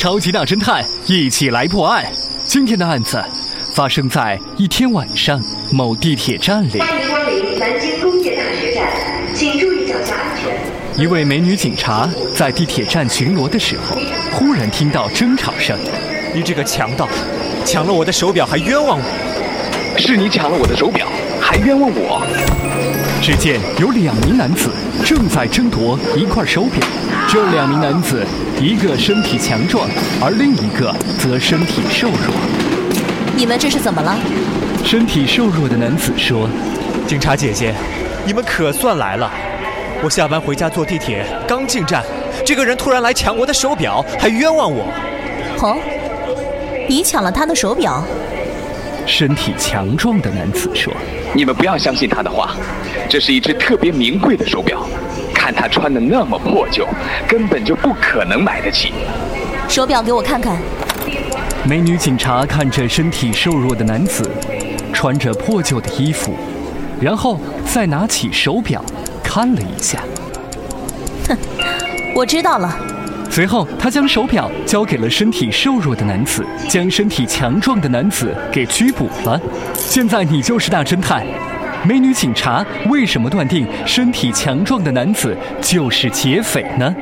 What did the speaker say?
超级大侦探一起来破案。今天的案子发生在一天晚上某地铁站里。欢迎光临南京工业大学站，请注意脚下安全。一位美女警察在地铁站巡逻的时候，忽然听到争吵声。你这个强盗，抢了我的手表还冤枉我！是你抢了我的手表，还冤枉我！只见有两名男子正在争夺一块手表，这两名男子一个身体强壮，而另一个则身体瘦弱。你们这是怎么了？身体瘦弱的男子说：“警察姐姐，你们可算来了！我下班回家坐地铁，刚进站，这个人突然来抢我的手表，还冤枉我。哦，你抢了他的手表？”身体强壮的男子说：“你们不要相信他的话，这是一只特别名贵的手表，看他穿的那么破旧，根本就不可能买得起。手表给我看看。”美女警察看着身体瘦弱的男子，穿着破旧的衣服，然后再拿起手表看了一下。哼，我知道了。随后，他将手表交给了身体瘦弱的男子，将身体强壮的男子给拘捕了。现在你就是大侦探，美女警察为什么断定身体强壮的男子就是劫匪呢？